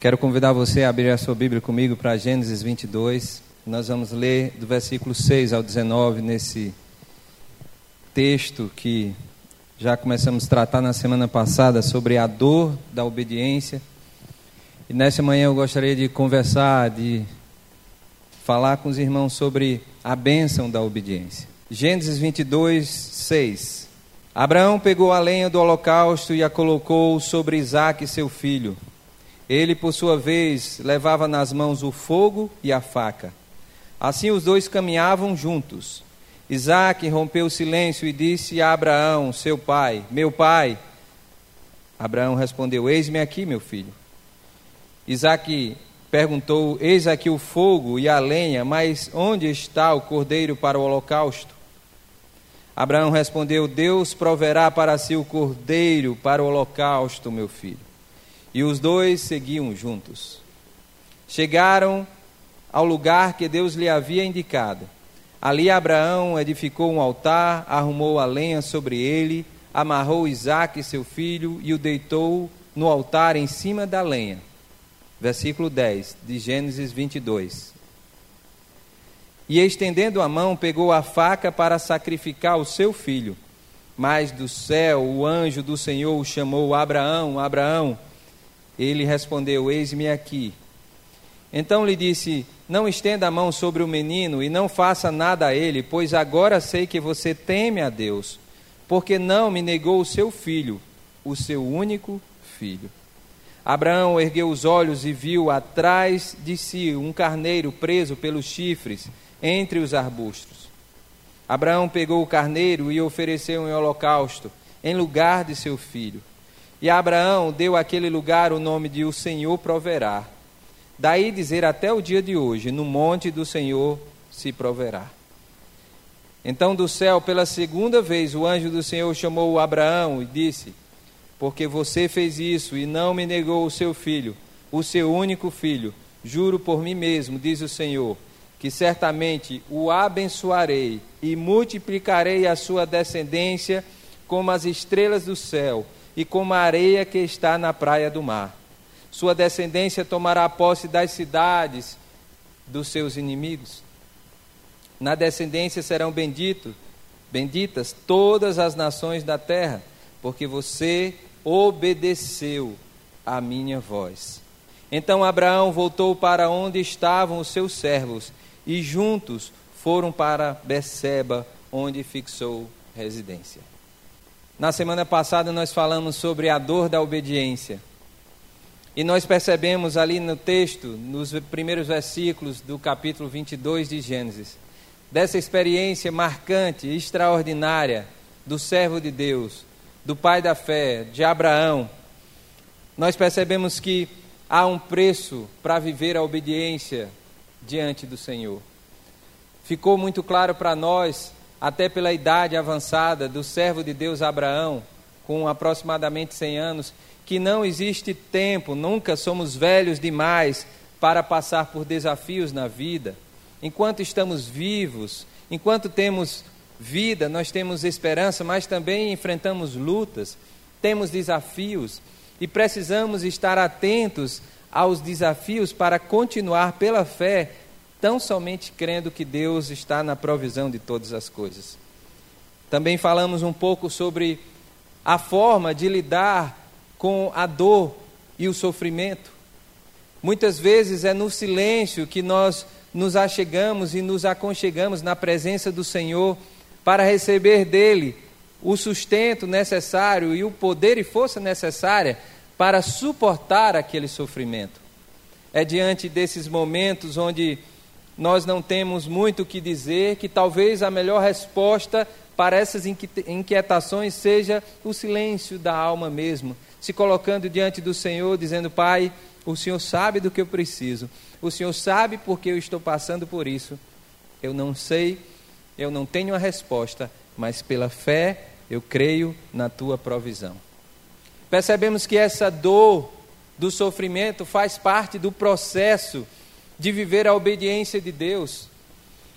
Quero convidar você a abrir a sua Bíblia comigo para Gênesis 22. Nós vamos ler do versículo 6 ao 19 nesse texto que já começamos a tratar na semana passada sobre a dor da obediência. E nessa manhã eu gostaria de conversar, de falar com os irmãos sobre a bênção da obediência. Gênesis 22, 6. Abraão pegou a lenha do holocausto e a colocou sobre Isaque, seu filho. Ele, por sua vez, levava nas mãos o fogo e a faca. Assim os dois caminhavam juntos. Isaac rompeu o silêncio e disse a Abraão, seu pai: Meu pai. Abraão respondeu: Eis-me aqui, meu filho. Isaac perguntou: Eis aqui o fogo e a lenha, mas onde está o cordeiro para o holocausto? Abraão respondeu: Deus proverá para si o cordeiro para o holocausto, meu filho. E os dois seguiam juntos. Chegaram ao lugar que Deus lhe havia indicado. Ali Abraão edificou um altar, arrumou a lenha sobre ele, amarrou Isaque, seu filho, e o deitou no altar em cima da lenha. Versículo 10 de Gênesis 22. E estendendo a mão, pegou a faca para sacrificar o seu filho. Mas do céu o anjo do Senhor chamou: Abraão, Abraão. Ele respondeu: Eis-me aqui. Então lhe disse: Não estenda a mão sobre o menino e não faça nada a ele, pois agora sei que você teme a Deus, porque não me negou o seu filho, o seu único filho. Abraão ergueu os olhos e viu atrás de si um carneiro preso pelos chifres entre os arbustos. Abraão pegou o carneiro e ofereceu em holocausto, em lugar de seu filho. E Abraão deu àquele lugar o nome de O Senhor proverá. Daí dizer até o dia de hoje: No monte do Senhor se proverá. Então do céu, pela segunda vez, o anjo do Senhor chamou Abraão e disse: Porque você fez isso e não me negou o seu filho, o seu único filho, juro por mim mesmo, diz o Senhor, que certamente o abençoarei e multiplicarei a sua descendência como as estrelas do céu e como a areia que está na praia do mar. Sua descendência tomará posse das cidades dos seus inimigos. Na descendência serão benditos, benditas todas as nações da terra, porque você obedeceu à minha voz. Então Abraão voltou para onde estavam os seus servos e juntos foram para Beceba, onde fixou residência. Na semana passada nós falamos sobre a dor da obediência. E nós percebemos ali no texto, nos primeiros versículos do capítulo 22 de Gênesis, dessa experiência marcante, extraordinária do servo de Deus, do pai da fé, de Abraão. Nós percebemos que há um preço para viver a obediência diante do Senhor. Ficou muito claro para nós até pela idade avançada do servo de Deus Abraão, com aproximadamente 100 anos, que não existe tempo, nunca somos velhos demais para passar por desafios na vida. Enquanto estamos vivos, enquanto temos vida, nós temos esperança, mas também enfrentamos lutas, temos desafios e precisamos estar atentos aos desafios para continuar pela fé tão somente crendo que Deus está na provisão de todas as coisas. Também falamos um pouco sobre a forma de lidar com a dor e o sofrimento. Muitas vezes é no silêncio que nós nos achegamos e nos aconchegamos na presença do Senhor para receber dele o sustento necessário e o poder e força necessária para suportar aquele sofrimento. É diante desses momentos onde nós não temos muito o que dizer, que talvez a melhor resposta para essas inquietações seja o silêncio da alma mesmo, se colocando diante do Senhor, dizendo: Pai, o Senhor sabe do que eu preciso, o Senhor sabe porque eu estou passando por isso. Eu não sei, eu não tenho a resposta, mas pela fé eu creio na tua provisão. Percebemos que essa dor do sofrimento faz parte do processo de viver a obediência de Deus.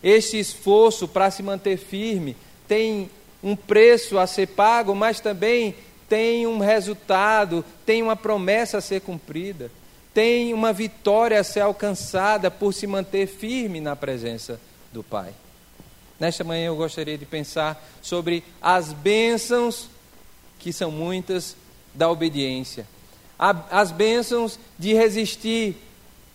Este esforço para se manter firme tem um preço a ser pago, mas também tem um resultado, tem uma promessa a ser cumprida. tem uma vitória a ser alcançada por se manter firme na presença do Pai. Nesta manhã eu gostaria de pensar sobre as bênçãos, que são muitas, da obediência. As bênçãos de resistir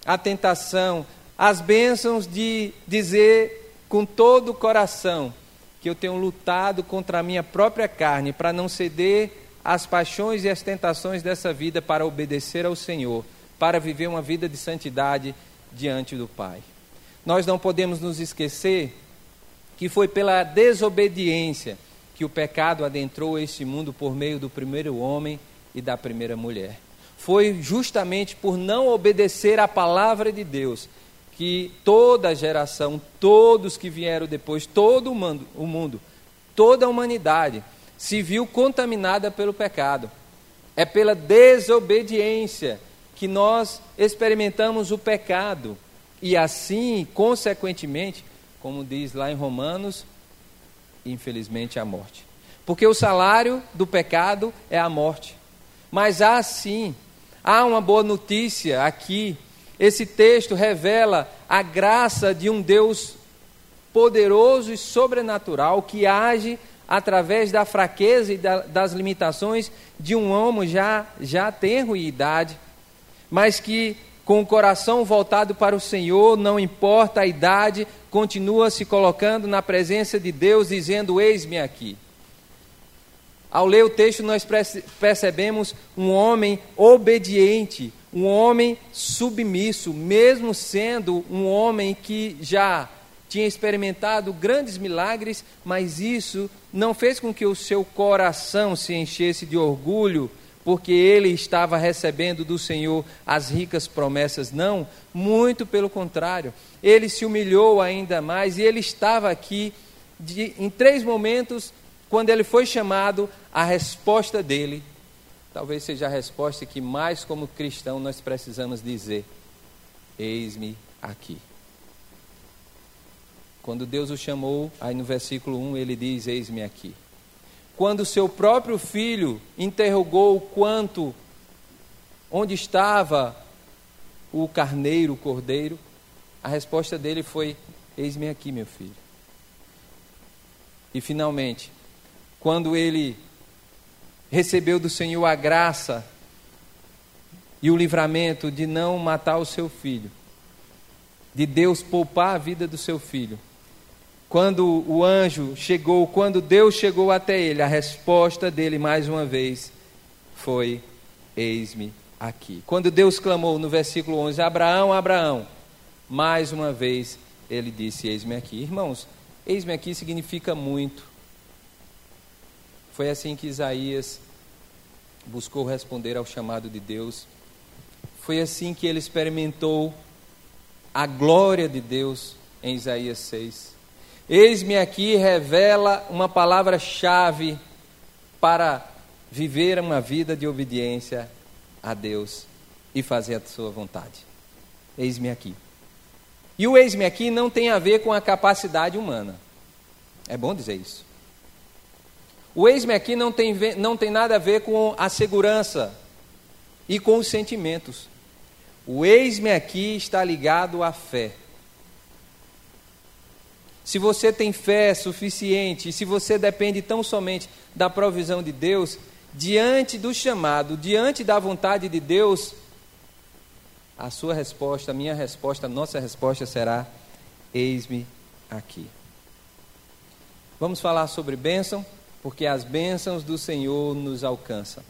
à tentação, as bênçãos de dizer com todo o coração que eu tenho lutado contra a minha própria carne para não ceder às paixões e às tentações dessa vida para obedecer ao Senhor, para viver uma vida de santidade diante do Pai. Nós não podemos nos esquecer que foi pela desobediência que o pecado adentrou este mundo por meio do primeiro homem e da primeira mulher. Foi justamente por não obedecer à palavra de Deus que toda a geração, todos que vieram depois, todo o mundo, o mundo, toda a humanidade se viu contaminada pelo pecado. É pela desobediência que nós experimentamos o pecado e assim, consequentemente, como diz lá em Romanos, infelizmente a morte. Porque o salário do pecado é a morte. Mas há sim, há uma boa notícia aqui esse texto revela a graça de um Deus poderoso e sobrenatural que age através da fraqueza e da, das limitações de um homem já, já tenro em idade, mas que com o coração voltado para o Senhor, não importa a idade, continua se colocando na presença de Deus, dizendo: Eis-me aqui. Ao ler o texto, nós percebemos um homem obediente, um homem submisso, mesmo sendo um homem que já tinha experimentado grandes milagres, mas isso não fez com que o seu coração se enchesse de orgulho, porque ele estava recebendo do Senhor as ricas promessas. Não, muito pelo contrário. Ele se humilhou ainda mais e ele estava aqui de, em três momentos, quando ele foi chamado, a resposta dele talvez seja a resposta que mais como cristão nós precisamos dizer: Eis-me aqui. Quando Deus o chamou, aí no versículo 1 ele diz: Eis-me aqui. Quando seu próprio filho interrogou quanto, onde estava o carneiro, o cordeiro, a resposta dele foi: Eis-me aqui, meu filho. E finalmente, quando ele recebeu do Senhor a graça e o livramento de não matar o seu filho, de Deus poupar a vida do seu filho. Quando o anjo chegou, quando Deus chegou até ele, a resposta dele mais uma vez foi: Eis-me aqui. Quando Deus clamou no versículo 11: Abraão, Abraão, mais uma vez ele disse: Eis-me aqui. Irmãos, eis-me aqui significa muito foi assim que Isaías buscou responder ao chamado de Deus. Foi assim que ele experimentou a glória de Deus em Isaías 6. Eis-me aqui revela uma palavra-chave para viver uma vida de obediência a Deus e fazer a sua vontade. Eis-me aqui. E o eis-me aqui não tem a ver com a capacidade humana. É bom dizer isso. O eis-me aqui não tem, não tem nada a ver com a segurança e com os sentimentos. O eis-me aqui está ligado à fé. Se você tem fé suficiente, se você depende tão somente da provisão de Deus, diante do chamado, diante da vontade de Deus, a sua resposta, a minha resposta, a nossa resposta será: eis-me aqui. Vamos falar sobre bênção? Porque as bênçãos do Senhor nos alcançam.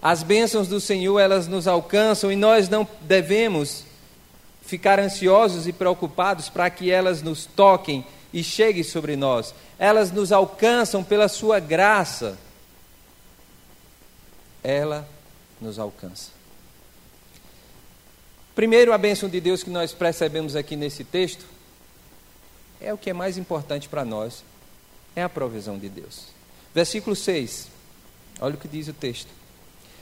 As bênçãos do Senhor, elas nos alcançam e nós não devemos ficar ansiosos e preocupados para que elas nos toquem e cheguem sobre nós. Elas nos alcançam pela sua graça. Ela nos alcança. Primeiro, a bênção de Deus que nós percebemos aqui nesse texto é o que é mais importante para nós, é a provisão de Deus. Versículo 6. Olha o que diz o texto.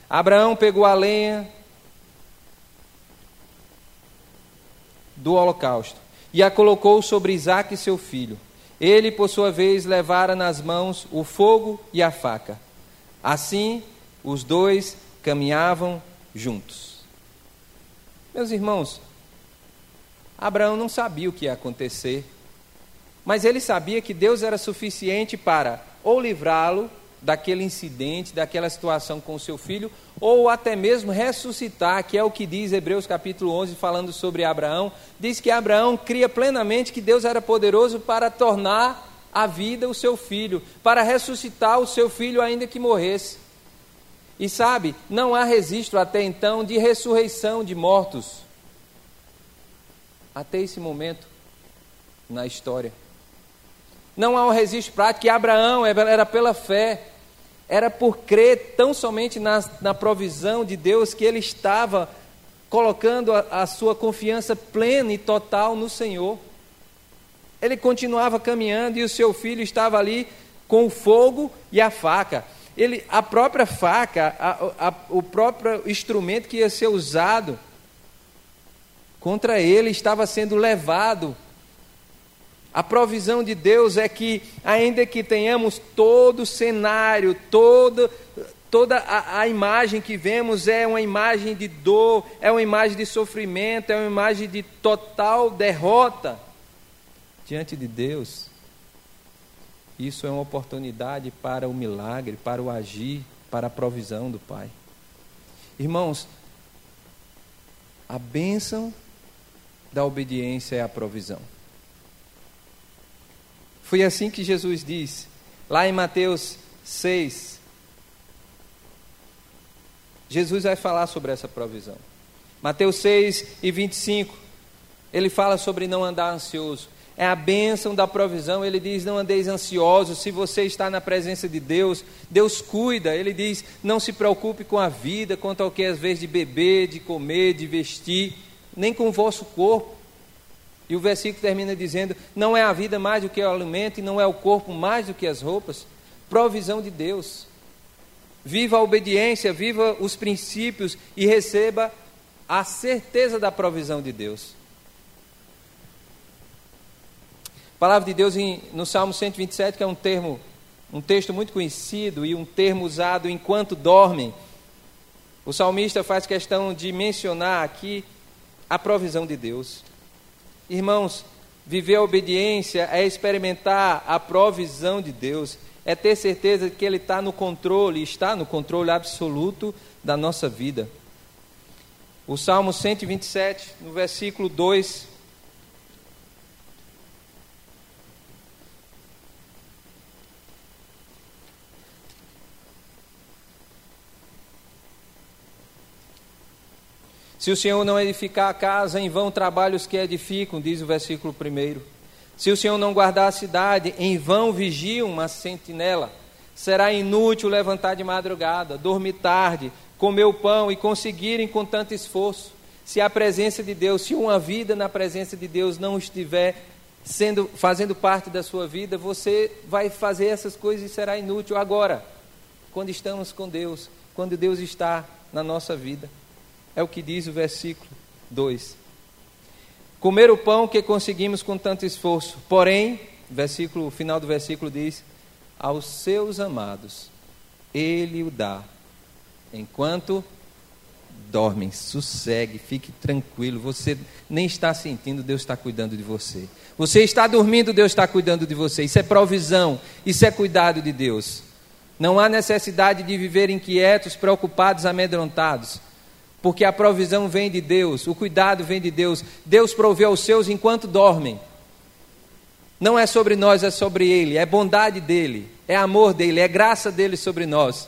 Abraão pegou a lenha do holocausto e a colocou sobre Isaque seu filho. Ele, por sua vez, levara nas mãos o fogo e a faca. Assim, os dois caminhavam juntos. Meus irmãos, Abraão não sabia o que ia acontecer, mas ele sabia que Deus era suficiente para ou livrá-lo daquele incidente, daquela situação com seu filho, ou até mesmo ressuscitar, que é o que diz Hebreus capítulo 11, falando sobre Abraão. Diz que Abraão cria plenamente que Deus era poderoso para tornar a vida o seu filho, para ressuscitar o seu filho ainda que morresse. E sabe, não há registro até então de ressurreição de mortos. Até esse momento na história. Não há um registro prático que Abraão era pela fé, era por crer tão somente na, na provisão de Deus que ele estava colocando a, a sua confiança plena e total no Senhor. Ele continuava caminhando e o seu filho estava ali com o fogo e a faca. Ele, a própria faca, a, a, o próprio instrumento que ia ser usado contra ele estava sendo levado a provisão de Deus é que, ainda que tenhamos todo o cenário, todo, toda a, a, imagem que vemos é uma imagem de dor, é uma imagem de sofrimento, é uma imagem de total derrota diante de Deus. Isso é uma oportunidade para o milagre, para o agir, para a provisão do Pai. Irmãos, a bênção da obediência é a provisão. Foi assim que Jesus disse, lá em Mateus 6. Jesus vai falar sobre essa provisão. Mateus 6 e 25. Ele fala sobre não andar ansioso. É a bênção da provisão. Ele diz: Não andeis ansiosos. Se você está na presença de Deus, Deus cuida. Ele diz: Não se preocupe com a vida, quanto ao que às vezes de beber, de comer, de vestir, nem com o vosso corpo. E o versículo termina dizendo: Não é a vida mais do que o alimento, e não é o corpo mais do que as roupas. Provisão de Deus. Viva a obediência, viva os princípios e receba a certeza da provisão de Deus. A palavra de Deus em, no Salmo 127, que é um termo, um texto muito conhecido e um termo usado enquanto dormem. O salmista faz questão de mencionar aqui a provisão de Deus. Irmãos, viver a obediência é experimentar a provisão de Deus, é ter certeza que Ele está no controle, está no controle absoluto da nossa vida. O Salmo 127, no versículo 2, Se o Senhor não edificar a casa, em vão trabalhos que edificam, diz o versículo 1. Se o Senhor não guardar a cidade, em vão vigia uma sentinela. Será inútil levantar de madrugada, dormir tarde, comer o pão e conseguirem com tanto esforço. Se a presença de Deus, se uma vida na presença de Deus não estiver sendo fazendo parte da sua vida, você vai fazer essas coisas e será inútil agora, quando estamos com Deus, quando Deus está na nossa vida. É o que diz o versículo 2. Comer o pão que conseguimos com tanto esforço, porém, versículo, o final do versículo diz: aos seus amados ele o dá, enquanto dormem, sossegue, fique tranquilo. Você nem está sentindo, Deus está cuidando de você. Você está dormindo, Deus está cuidando de você. Isso é provisão, isso é cuidado de Deus. Não há necessidade de viver inquietos, preocupados, amedrontados porque a provisão vem de Deus, o cuidado vem de Deus. Deus provê aos seus enquanto dormem. Não é sobre nós, é sobre Ele, é bondade dEle, é amor dEle, é graça dEle sobre nós.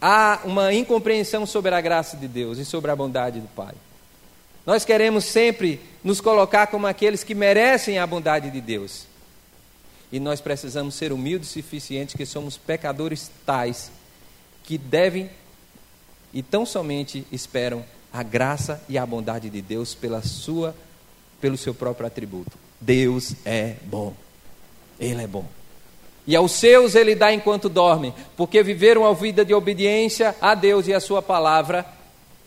Há uma incompreensão sobre a graça de Deus e sobre a bondade do Pai. Nós queremos sempre nos colocar como aqueles que merecem a bondade de Deus. E nós precisamos ser humildes e suficientes, que somos pecadores tais, que devem e tão somente esperam a graça e a bondade de Deus pela sua, pelo seu próprio atributo. Deus é bom. Ele é bom. E aos seus ele dá enquanto dormem, porque viver uma vida de obediência a Deus e a sua palavra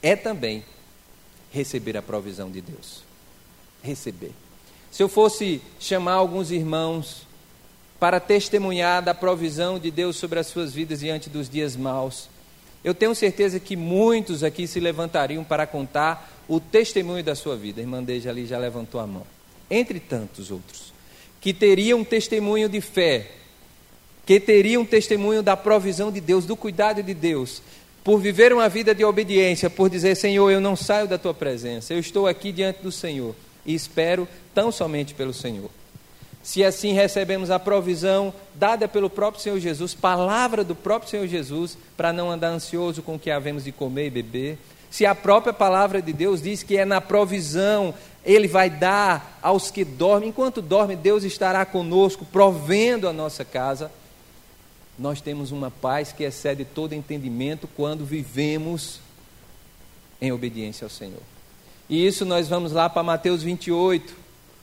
é também receber a provisão de Deus. Receber. Se eu fosse chamar alguns irmãos para testemunhar da provisão de Deus sobre as suas vidas diante dos dias maus, Eu tenho certeza que muitos aqui se levantariam para contar o testemunho da sua vida. A irmã Deja ali já levantou a mão. Entre tantos outros, que teriam um testemunho de fé, que teriam um testemunho da provisão de Deus, do cuidado de Deus, por viver uma vida de obediência, por dizer: Senhor, eu não saio da tua presença, eu estou aqui diante do Senhor e espero tão somente pelo Senhor. Se assim recebemos a provisão dada pelo próprio Senhor Jesus, palavra do próprio Senhor Jesus, para não andar ansioso com o que havemos de comer e beber, se a própria palavra de Deus diz que é na provisão, Ele vai dar aos que dormem, enquanto dorme, Deus estará conosco, provendo a nossa casa. Nós temos uma paz que excede todo entendimento quando vivemos em obediência ao Senhor. E isso nós vamos lá para Mateus 28,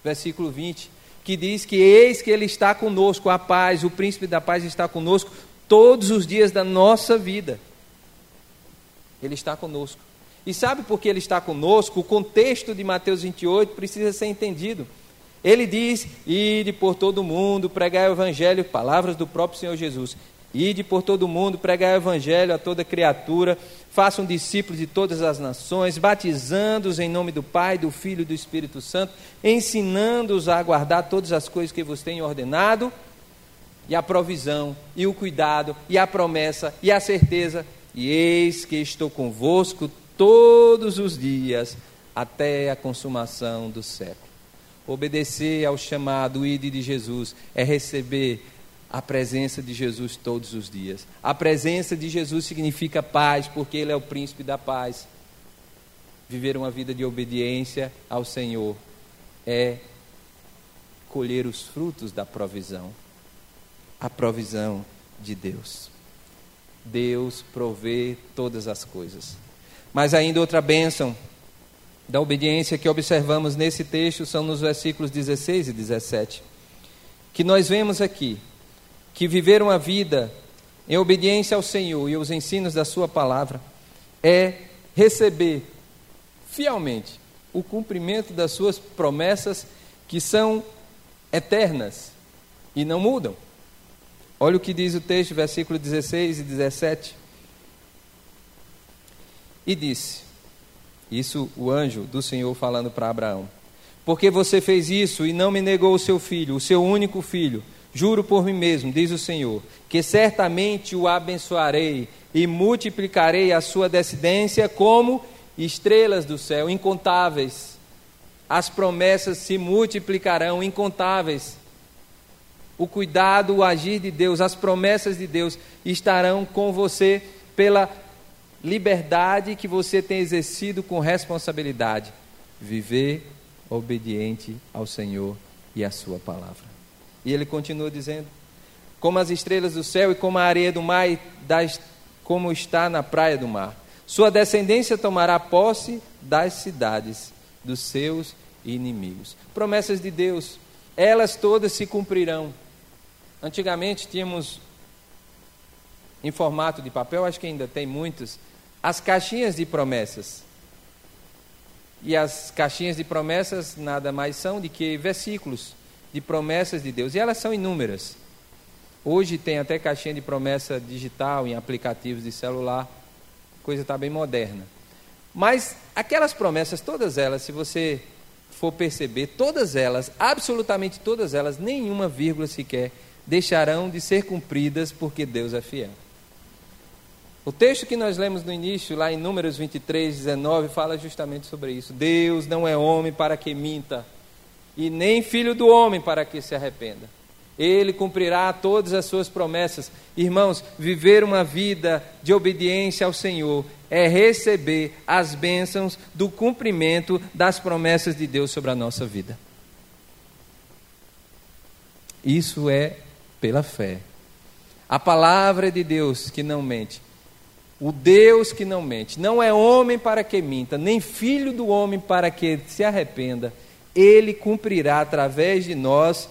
versículo 20, que diz que eis que Ele está conosco, a paz, o príncipe da paz está conosco todos os dias da nossa vida. Ele está conosco. E sabe por que ele está conosco? O contexto de Mateus 28 precisa ser entendido. Ele diz: Ide por todo o mundo, pregai o evangelho, palavras do próprio Senhor Jesus. Ide por todo o mundo, pregai o evangelho a toda criatura, façam discípulos de todas as nações, batizando-os em nome do Pai, do Filho e do Espírito Santo, ensinando-os a guardar todas as coisas que vos tenho ordenado, e a provisão, e o cuidado, e a promessa, e a certeza, e eis que estou convosco todos os dias até a consumação do século. Obedecer ao chamado ide de Jesus é receber a presença de Jesus todos os dias. A presença de Jesus significa paz, porque Ele é o príncipe da paz. Viver uma vida de obediência ao Senhor é colher os frutos da provisão a provisão de Deus. Deus provê todas as coisas. Mas ainda outra bênção da obediência que observamos nesse texto são nos versículos 16 e 17. Que nós vemos aqui que viver uma vida em obediência ao Senhor e aos ensinos da Sua palavra é receber fielmente o cumprimento das Suas promessas que são eternas e não mudam. Olha o que diz o texto, versículo 16 e 17 e disse: Isso o anjo do Senhor falando para Abraão. Porque você fez isso e não me negou o seu filho, o seu único filho. Juro por mim mesmo, diz o Senhor, que certamente o abençoarei e multiplicarei a sua descendência como estrelas do céu, incontáveis. As promessas se multiplicarão, incontáveis. O cuidado, o agir de Deus, as promessas de Deus estarão com você pela liberdade que você tem exercido com responsabilidade. Viver obediente ao Senhor e à Sua palavra. E ele continua dizendo: Como as estrelas do céu e como a areia do mar, das, como está na praia do mar. Sua descendência tomará posse das cidades dos seus inimigos. Promessas de Deus, elas todas se cumprirão. Antigamente tínhamos em formato de papel, acho que ainda tem muitos, as caixinhas de promessas. E as caixinhas de promessas nada mais são do que versículos de promessas de Deus. E elas são inúmeras. Hoje tem até caixinha de promessa digital em aplicativos de celular. A coisa está bem moderna. Mas aquelas promessas, todas elas, se você for perceber, todas elas, absolutamente todas elas, nenhuma vírgula sequer, deixarão de ser cumpridas porque Deus é fiel. O texto que nós lemos no início, lá em Números 23, 19, fala justamente sobre isso. Deus não é homem para que minta, e nem filho do homem para que se arrependa. Ele cumprirá todas as suas promessas. Irmãos, viver uma vida de obediência ao Senhor é receber as bênçãos do cumprimento das promessas de Deus sobre a nossa vida. Isso é pela fé. A palavra de Deus que não mente o Deus que não mente, não é homem para que minta, nem filho do homem para que se arrependa, ele cumprirá através de nós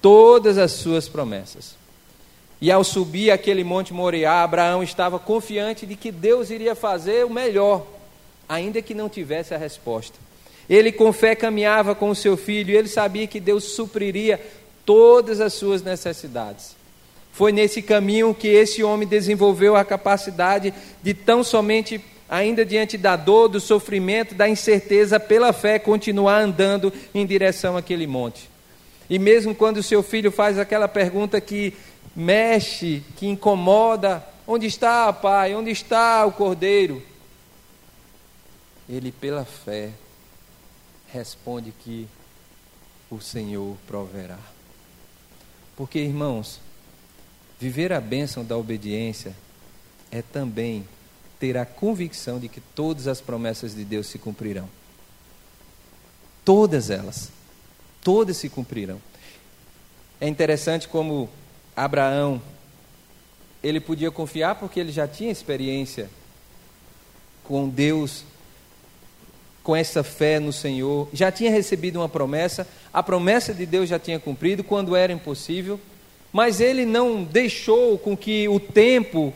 todas as suas promessas. E ao subir aquele monte Moriá, Abraão estava confiante de que Deus iria fazer o melhor, ainda que não tivesse a resposta. Ele com fé caminhava com o seu filho ele sabia que Deus supriria todas as suas necessidades. Foi nesse caminho que esse homem desenvolveu a capacidade de tão somente, ainda diante da dor, do sofrimento, da incerteza, pela fé, continuar andando em direção àquele monte. E mesmo quando o seu filho faz aquela pergunta que mexe, que incomoda, onde está, pai? Onde está o cordeiro? Ele, pela fé, responde que o Senhor proverá. Porque, irmãos, viver a bênção da obediência é também ter a convicção de que todas as promessas de Deus se cumprirão. Todas elas. Todas se cumprirão. É interessante como Abraão, ele podia confiar porque ele já tinha experiência com Deus com essa fé no Senhor, já tinha recebido uma promessa, a promessa de Deus já tinha cumprido quando era impossível, mas ele não deixou com que o tempo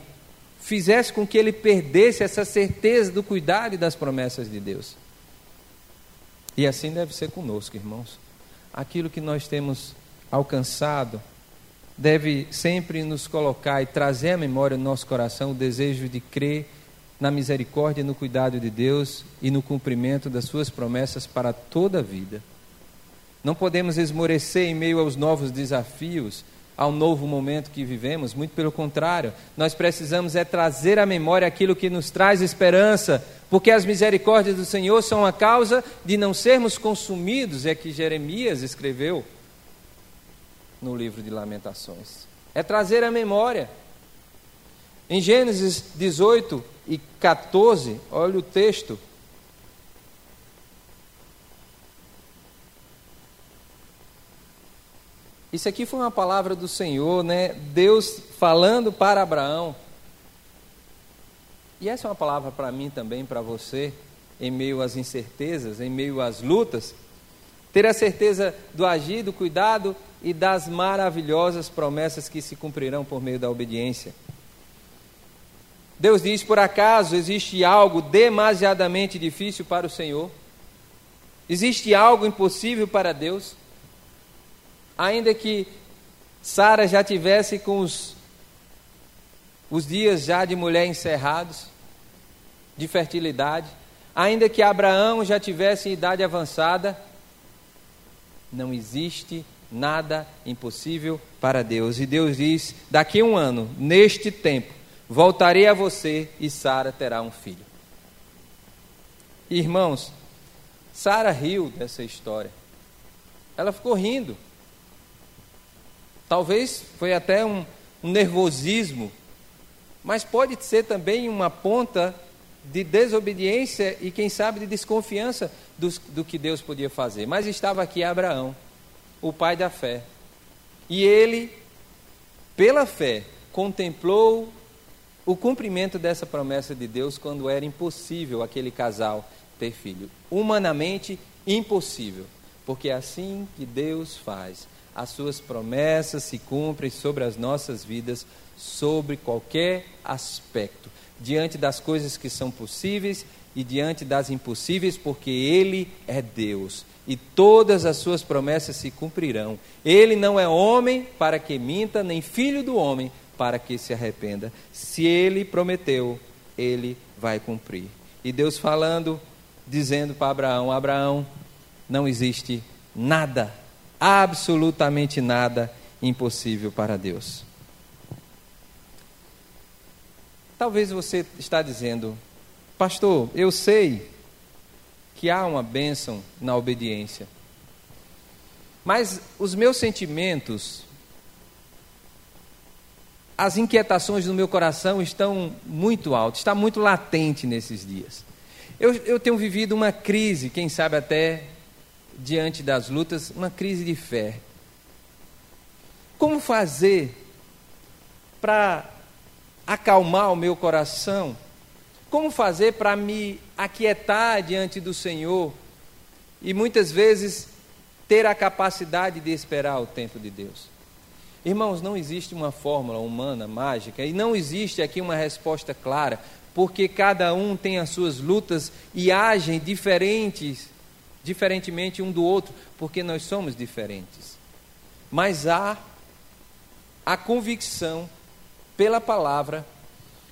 fizesse com que ele perdesse essa certeza do cuidado e das promessas de Deus. E assim deve ser conosco, irmãos. Aquilo que nós temos alcançado deve sempre nos colocar e trazer à memória no nosso coração o desejo de crer na misericórdia e no cuidado de Deus e no cumprimento das suas promessas para toda a vida. Não podemos esmorecer em meio aos novos desafios, ao novo momento que vivemos, muito pelo contrário, nós precisamos é trazer à memória aquilo que nos traz esperança, porque as misericórdias do Senhor são a causa de não sermos consumidos, é que Jeremias escreveu no livro de Lamentações. É trazer à memória. Em Gênesis 18, e 14, olha o texto. Isso aqui foi uma palavra do Senhor, né? Deus falando para Abraão. E essa é uma palavra para mim também, para você, em meio às incertezas, em meio às lutas. Ter a certeza do agir, do cuidado e das maravilhosas promessas que se cumprirão por meio da obediência. Deus diz: por acaso existe algo demasiadamente difícil para o Senhor? Existe algo impossível para Deus? Ainda que Sara já tivesse com os, os dias já de mulher encerrados, de fertilidade, ainda que Abraão já tivesse idade avançada, não existe nada impossível para Deus. E Deus diz: daqui a um ano, neste tempo, Voltarei a você e Sara terá um filho. Irmãos, Sara riu dessa história. Ela ficou rindo. Talvez foi até um, um nervosismo, mas pode ser também uma ponta de desobediência e, quem sabe, de desconfiança do, do que Deus podia fazer. Mas estava aqui Abraão, o pai da fé. E ele, pela fé, contemplou o cumprimento dessa promessa de Deus quando era impossível aquele casal ter filho. Humanamente impossível, porque é assim que Deus faz. As suas promessas se cumprem sobre as nossas vidas, sobre qualquer aspecto, diante das coisas que são possíveis e diante das impossíveis, porque Ele é Deus e todas as suas promessas se cumprirão. Ele não é homem para que minta, nem filho do homem para que se arrependa. Se ele prometeu, ele vai cumprir. E Deus falando, dizendo para Abraão: Abraão, não existe nada, absolutamente nada impossível para Deus. Talvez você está dizendo, pastor, eu sei que há uma bênção na obediência, mas os meus sentimentos as inquietações no meu coração estão muito altas, está muito latente nesses dias. Eu, eu tenho vivido uma crise, quem sabe até diante das lutas, uma crise de fé. Como fazer para acalmar o meu coração? Como fazer para me aquietar diante do Senhor e muitas vezes ter a capacidade de esperar o tempo de Deus? Irmãos, não existe uma fórmula humana mágica e não existe aqui uma resposta clara, porque cada um tem as suas lutas e agem diferentes, diferentemente um do outro, porque nós somos diferentes. Mas há a convicção pela palavra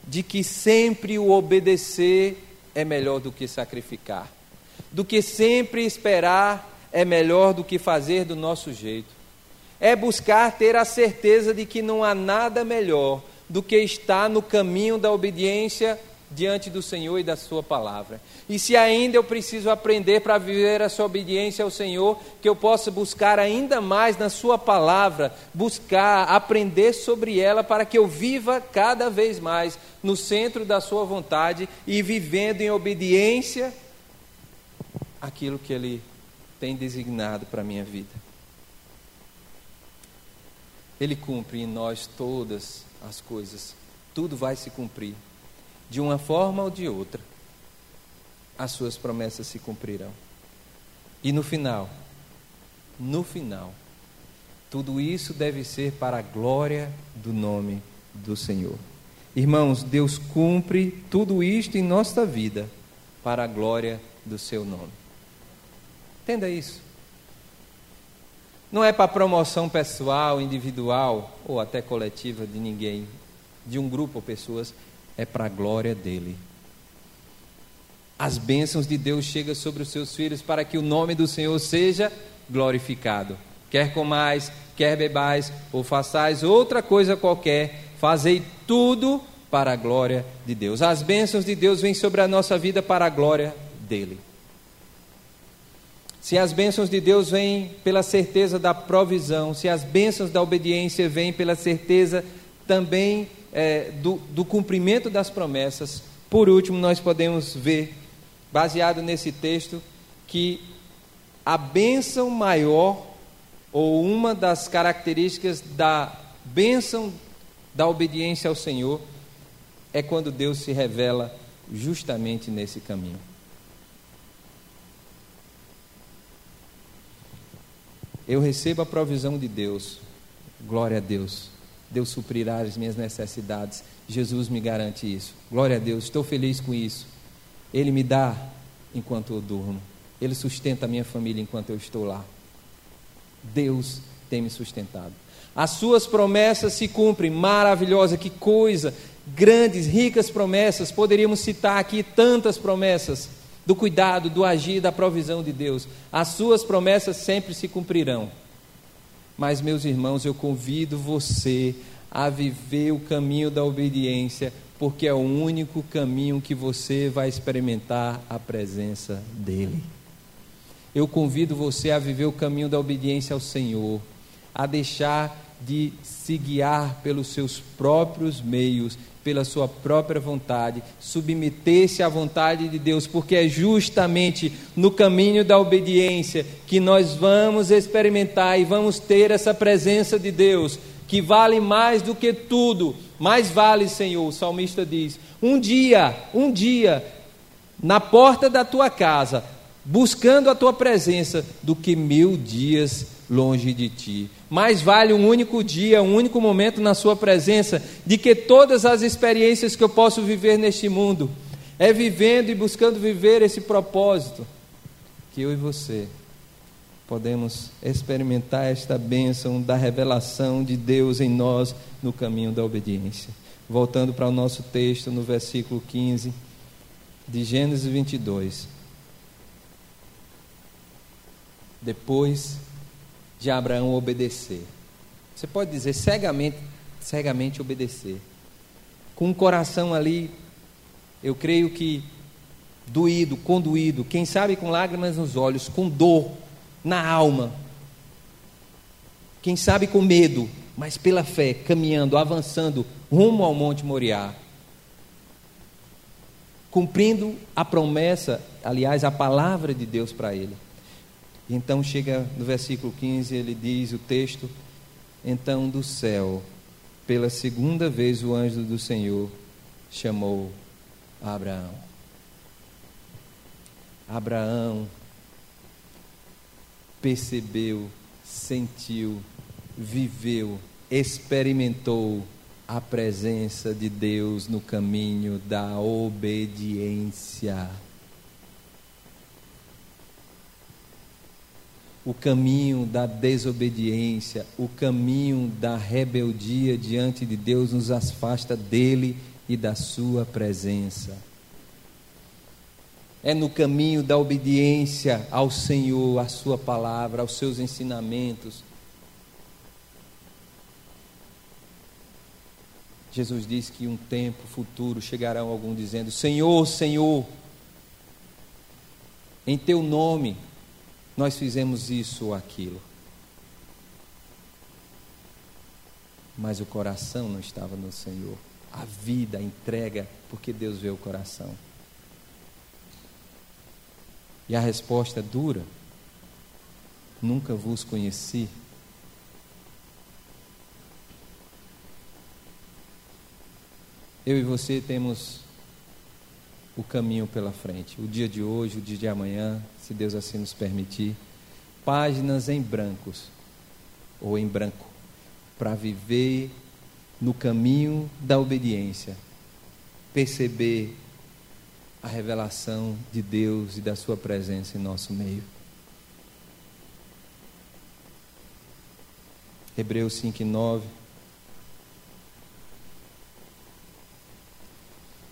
de que sempre o obedecer é melhor do que sacrificar, do que sempre esperar é melhor do que fazer do nosso jeito. É buscar ter a certeza de que não há nada melhor do que estar no caminho da obediência diante do Senhor e da Sua palavra. E se ainda eu preciso aprender para viver essa obediência ao Senhor, que eu possa buscar ainda mais na Sua palavra, buscar, aprender sobre ela, para que eu viva cada vez mais no centro da Sua vontade e vivendo em obediência aquilo que Ele tem designado para a minha vida. Ele cumpre em nós todas as coisas, tudo vai se cumprir de uma forma ou de outra, as suas promessas se cumprirão. E no final, no final, tudo isso deve ser para a glória do nome do Senhor. Irmãos, Deus cumpre tudo isto em nossa vida para a glória do seu nome. Entenda isso. Não é para promoção pessoal, individual ou até coletiva de ninguém, de um grupo ou pessoas, é para a glória dele. As bênçãos de Deus chegam sobre os seus filhos para que o nome do Senhor seja glorificado. Quer comais, quer bebais, ou façais outra coisa qualquer, fazei tudo para a glória de Deus. As bênçãos de Deus vêm sobre a nossa vida para a glória dele. Se as bênçãos de Deus vêm pela certeza da provisão, se as bênçãos da obediência vêm pela certeza também é, do, do cumprimento das promessas. Por último, nós podemos ver, baseado nesse texto, que a bênção maior, ou uma das características da bênção da obediência ao Senhor, é quando Deus se revela justamente nesse caminho. Eu recebo a provisão de Deus, glória a Deus. Deus suprirá as minhas necessidades. Jesus me garante isso. Glória a Deus, estou feliz com isso. Ele me dá enquanto eu durmo. Ele sustenta a minha família enquanto eu estou lá. Deus tem me sustentado. As suas promessas se cumprem. Maravilhosa, que coisa! Grandes, ricas promessas. Poderíamos citar aqui tantas promessas do cuidado, do agir, da provisão de Deus. As suas promessas sempre se cumprirão. Mas, meus irmãos, eu convido você a viver o caminho da obediência, porque é o único caminho que você vai experimentar a presença dEle. Eu convido você a viver o caminho da obediência ao Senhor, a deixar de se guiar pelos seus próprios meios pela sua própria vontade, submeter-se à vontade de Deus, porque é justamente no caminho da obediência que nós vamos experimentar e vamos ter essa presença de Deus, que vale mais do que tudo, mais vale, Senhor, o salmista diz. Um dia, um dia, na porta da tua casa, buscando a tua presença, do que mil dias longe de ti. Mais vale um único dia, um único momento na Sua presença, de que todas as experiências que eu posso viver neste mundo. É vivendo e buscando viver esse propósito que eu e você podemos experimentar esta bênção da revelação de Deus em nós no caminho da obediência. Voltando para o nosso texto, no versículo 15 de Gênesis 22. Depois de Abraão obedecer. Você pode dizer cegamente, cegamente obedecer. Com o coração ali, eu creio que doído, conduído, quem sabe com lágrimas nos olhos, com dor na alma. Quem sabe com medo, mas pela fé, caminhando, avançando rumo ao Monte Moriá. Cumprindo a promessa, aliás, a palavra de Deus para ele. Então chega no versículo 15, ele diz o texto: Então do céu, pela segunda vez o anjo do Senhor chamou Abraão. Abraão percebeu, sentiu, viveu, experimentou a presença de Deus no caminho da obediência. O caminho da desobediência, o caminho da rebeldia diante de Deus nos afasta dele e da sua presença. É no caminho da obediência ao Senhor, à sua palavra, aos seus ensinamentos. Jesus diz que um tempo futuro chegarão algum dizendo: Senhor, Senhor, em teu nome nós fizemos isso ou aquilo. Mas o coração não estava no Senhor. A vida, entrega, porque Deus vê o coração. E a resposta é dura: Nunca vos conheci. Eu e você temos o caminho pela frente. O dia de hoje, o dia de amanhã, se Deus assim nos permitir. Páginas em brancos ou em branco para viver no caminho da obediência, perceber a revelação de Deus e da Sua presença em nosso meio. Hebreus 5 e 9.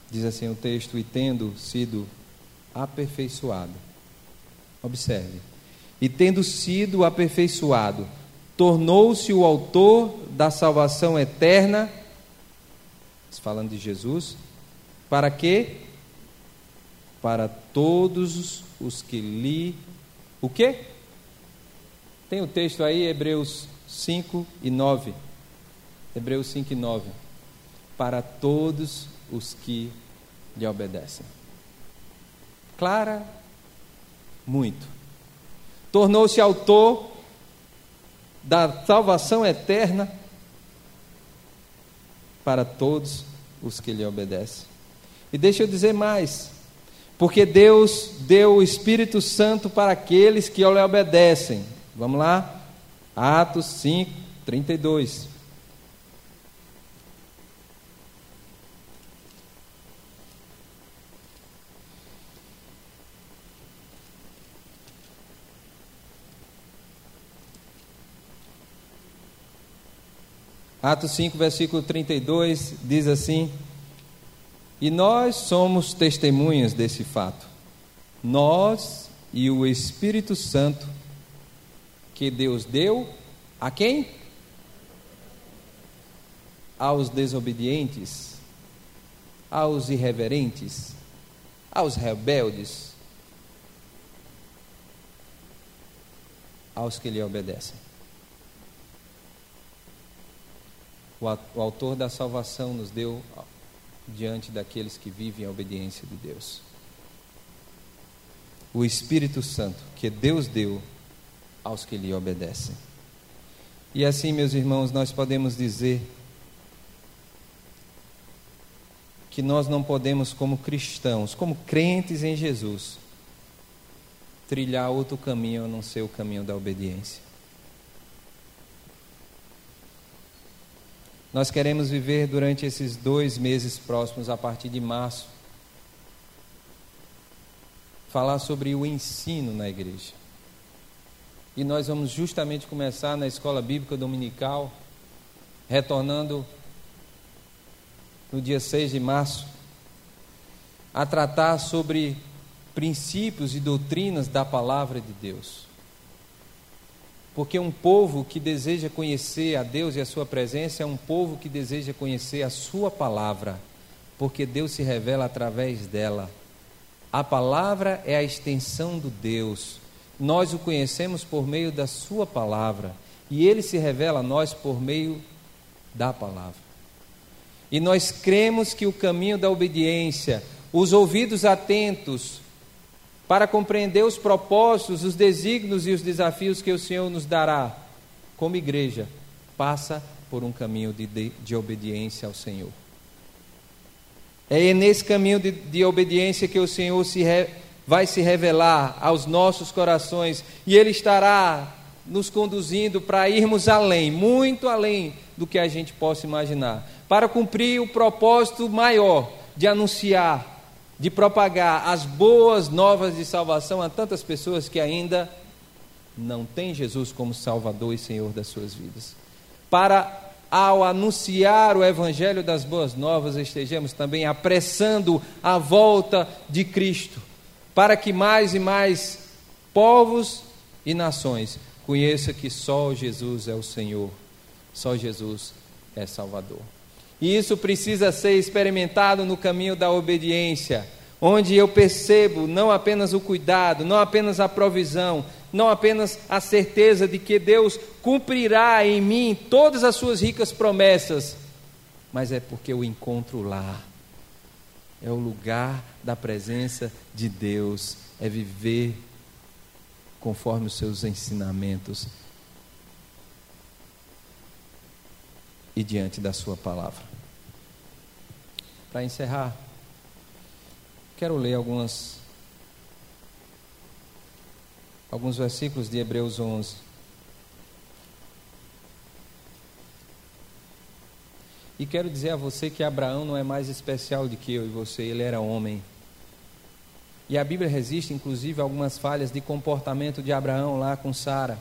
Diz assim o texto: E tendo sido aperfeiçoado, observe, e tendo sido aperfeiçoado, tornou-se o autor da salvação eterna, falando de Jesus, para que? Para todos os que lhe. O quê? Tem o texto aí, Hebreus 5 e 9. Hebreus 5 e 9. Para todos os que lhe obedecem. Clara, muito. Tornou-se autor da salvação eterna para todos os que lhe obedecem. E deixa eu dizer mais, porque Deus deu o Espírito Santo para aqueles que lhe obedecem. Vamos lá? Atos 5, 32. Atos 5, versículo 32 diz assim: E nós somos testemunhas desse fato, nós e o Espírito Santo que Deus deu a quem? Aos desobedientes, aos irreverentes, aos rebeldes, aos que lhe obedecem. O autor da salvação nos deu diante daqueles que vivem a obediência de Deus. O Espírito Santo que Deus deu aos que lhe obedecem. E assim, meus irmãos, nós podemos dizer que nós não podemos, como cristãos, como crentes em Jesus, trilhar outro caminho a não ser o caminho da obediência. Nós queremos viver durante esses dois meses próximos, a partir de março, falar sobre o ensino na igreja. E nós vamos justamente começar na escola bíblica dominical, retornando no dia 6 de março, a tratar sobre princípios e doutrinas da palavra de Deus. Porque um povo que deseja conhecer a Deus e a Sua presença é um povo que deseja conhecer a Sua palavra, porque Deus se revela através dela. A palavra é a extensão do Deus. Nós o conhecemos por meio da Sua palavra e Ele se revela a nós por meio da palavra. E nós cremos que o caminho da obediência, os ouvidos atentos, para compreender os propósitos, os desígnios e os desafios que o Senhor nos dará como igreja, passa por um caminho de, de, de obediência ao Senhor. É nesse caminho de, de obediência que o Senhor se re, vai se revelar aos nossos corações e Ele estará nos conduzindo para irmos além, muito além do que a gente possa imaginar, para cumprir o propósito maior de anunciar de propagar as boas novas de salvação a tantas pessoas que ainda não tem Jesus como Salvador e Senhor das suas vidas. Para, ao anunciar o Evangelho das Boas Novas, estejamos também apressando a volta de Cristo, para que mais e mais povos e nações conheçam que só Jesus é o Senhor, só Jesus é Salvador. E isso precisa ser experimentado no caminho da obediência onde eu percebo não apenas o cuidado, não apenas a provisão, não apenas a certeza de que Deus cumprirá em mim todas as suas ricas promessas, mas é porque eu encontro lá. É o lugar da presença de Deus, é viver conforme os seus ensinamentos e diante da Sua palavra. Para encerrar, Quero ler algumas alguns versículos de Hebreus 11. E quero dizer a você que Abraão não é mais especial do que eu e você, ele era homem. E a Bíblia resiste, inclusive, a algumas falhas de comportamento de Abraão lá com Sara.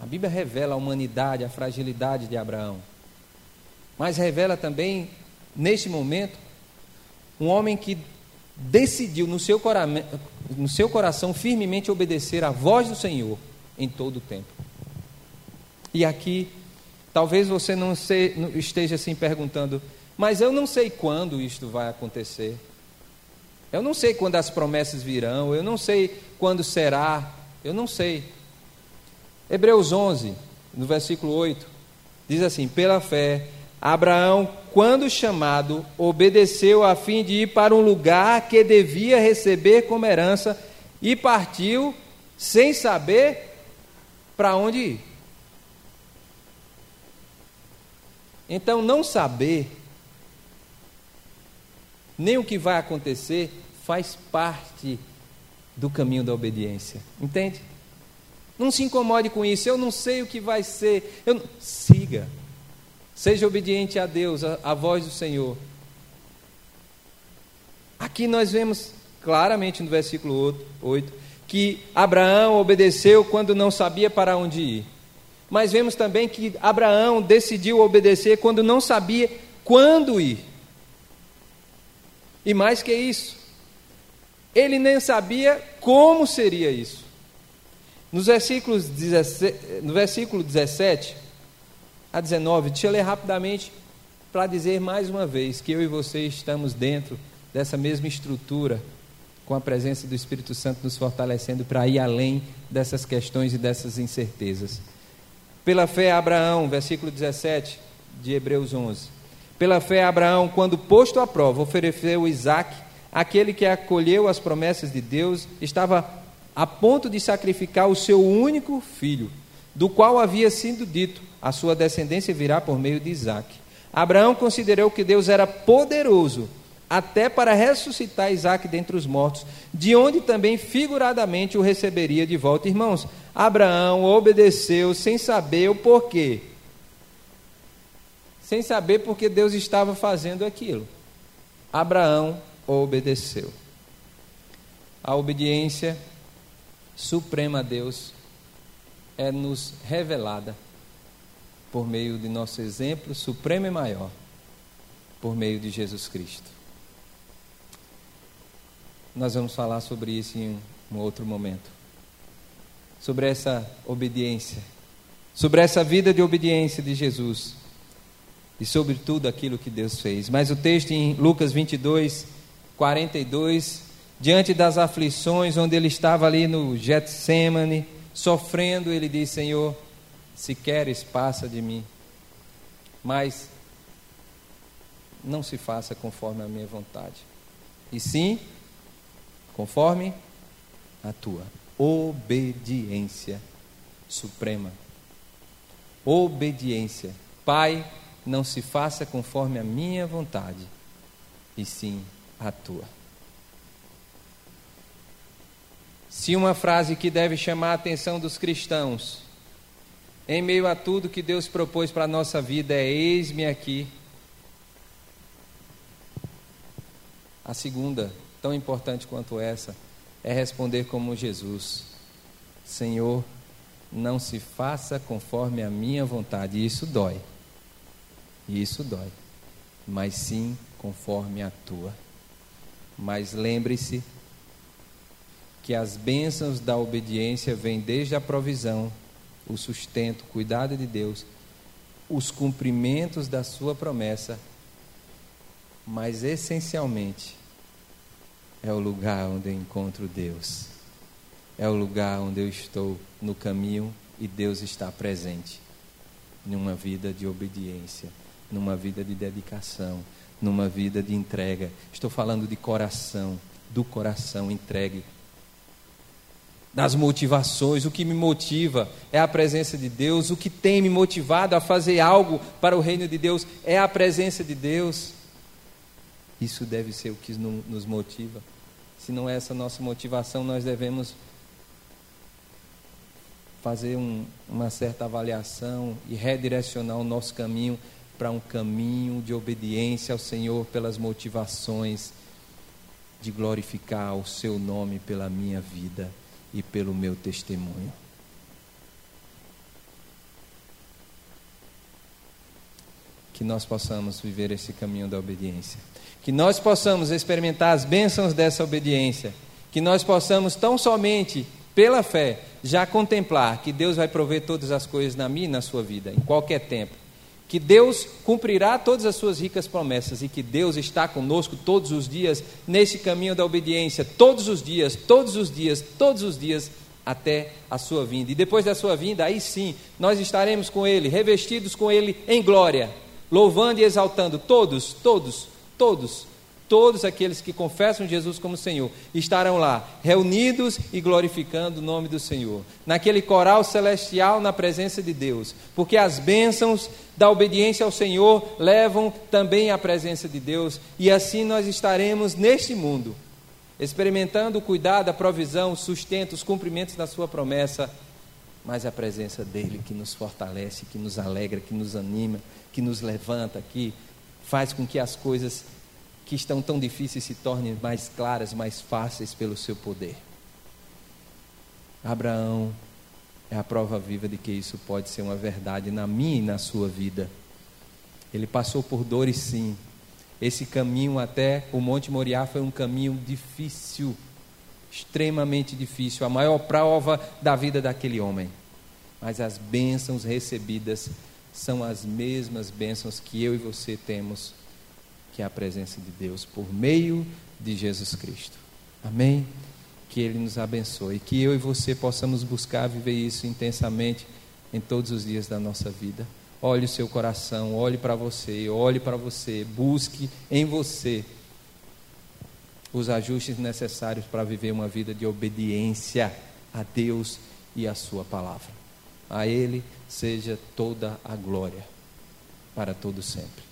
A Bíblia revela a humanidade, a fragilidade de Abraão. Mas revela também, neste momento, um homem que decidiu no seu, no seu coração firmemente obedecer à voz do Senhor em todo o tempo. E aqui, talvez você não esteja assim perguntando, mas eu não sei quando isto vai acontecer. Eu não sei quando as promessas virão, eu não sei quando será, eu não sei. Hebreus 11, no versículo 8, diz assim: Pela fé, Abraão, quando chamado, obedeceu a fim de ir para um lugar que devia receber como herança e partiu sem saber para onde ir. Então, não saber nem o que vai acontecer faz parte do caminho da obediência. Entende? Não se incomode com isso. Eu não sei o que vai ser. Não... Siga. Seja obediente a Deus, a, voz do Senhor. Aqui nós vemos claramente no versículo 8 que Abraão obedeceu quando não sabia para onde ir. Mas vemos também que Abraão decidiu obedecer quando não sabia quando ir. E mais que isso, ele nem sabia como seria isso. Nos versículos 17, no versículo 17, a 19. Deixa eu ler rapidamente para dizer mais uma vez que eu e você estamos dentro dessa mesma estrutura, com a presença do Espírito Santo nos fortalecendo para ir além dessas questões e dessas incertezas. Pela fé, Abraão, versículo 17 de Hebreus 11. Pela fé, Abraão, quando posto à prova, ofereceu Isaac, aquele que acolheu as promessas de Deus, estava a ponto de sacrificar o seu único filho, do qual havia sido dito: a sua descendência virá por meio de Isaac. Abraão considerou que Deus era poderoso até para ressuscitar Isaac dentre os mortos, de onde também figuradamente o receberia de volta. Irmãos, Abraão obedeceu sem saber o porquê. Sem saber porque Deus estava fazendo aquilo. Abraão obedeceu. A obediência suprema a Deus é nos revelada por meio de nosso exemplo supremo e maior, por meio de Jesus Cristo. Nós vamos falar sobre isso em um outro momento. Sobre essa obediência, sobre essa vida de obediência de Jesus e sobre tudo aquilo que Deus fez. Mas o texto em Lucas 22, 42, diante das aflições, onde ele estava ali no Getsemane, sofrendo, ele diz: Senhor, se queres, passa de mim. Mas não se faça conforme a minha vontade, e sim conforme a tua obediência suprema. Obediência. Pai, não se faça conforme a minha vontade, e sim a tua. Se uma frase que deve chamar a atenção dos cristãos em meio a tudo que Deus propôs para a nossa vida, é eis-me aqui. A segunda, tão importante quanto essa, é responder como Jesus: Senhor, não se faça conforme a minha vontade. Isso dói. E isso dói. Mas sim conforme a tua. Mas lembre-se que as bênçãos da obediência vêm desde a provisão, o sustento, o cuidado de Deus, os cumprimentos da sua promessa, mas essencialmente é o lugar onde eu encontro Deus. É o lugar onde eu estou no caminho e Deus está presente. Numa vida de obediência, numa vida de dedicação, numa vida de entrega. Estou falando de coração, do coração entregue. Das motivações, o que me motiva é a presença de Deus, o que tem me motivado a fazer algo para o reino de Deus é a presença de Deus. Isso deve ser o que nos motiva. Se não é essa nossa motivação, nós devemos fazer um, uma certa avaliação e redirecionar o nosso caminho para um caminho de obediência ao Senhor pelas motivações de glorificar o seu nome pela minha vida e pelo meu testemunho. Que nós possamos viver esse caminho da obediência. Que nós possamos experimentar as bênçãos dessa obediência. Que nós possamos tão somente pela fé, já contemplar que Deus vai prover todas as coisas na minha e na sua vida, em qualquer tempo. Que Deus cumprirá todas as suas ricas promessas e que Deus está conosco todos os dias nesse caminho da obediência, todos os dias, todos os dias, todos os dias até a sua vinda. E depois da sua vinda, aí sim, nós estaremos com Ele, revestidos com Ele em glória, louvando e exaltando todos, todos, todos Todos aqueles que confessam Jesus como Senhor estarão lá, reunidos e glorificando o nome do Senhor, naquele coral celestial na presença de Deus, porque as bênçãos da obediência ao Senhor levam também à presença de Deus, e assim nós estaremos neste mundo, experimentando o cuidado, a provisão, o sustento, os cumprimentos da Sua promessa, mas a presença dEle que nos fortalece, que nos alegra, que nos anima, que nos levanta aqui, faz com que as coisas que estão tão difíceis se tornem mais claras, mais fáceis pelo seu poder. Abraão é a prova viva de que isso pode ser uma verdade na minha e na sua vida. Ele passou por dores, sim. Esse caminho até o Monte Moriá foi um caminho difícil, extremamente difícil, a maior prova da vida daquele homem. Mas as bênçãos recebidas são as mesmas bênçãos que eu e você temos que é a presença de Deus por meio de Jesus Cristo. Amém? Que Ele nos abençoe, que eu e você possamos buscar viver isso intensamente em todos os dias da nossa vida. Olhe o seu coração, olhe para você, olhe para você, busque em você os ajustes necessários para viver uma vida de obediência a Deus e a Sua palavra. A Ele seja toda a glória para todo sempre.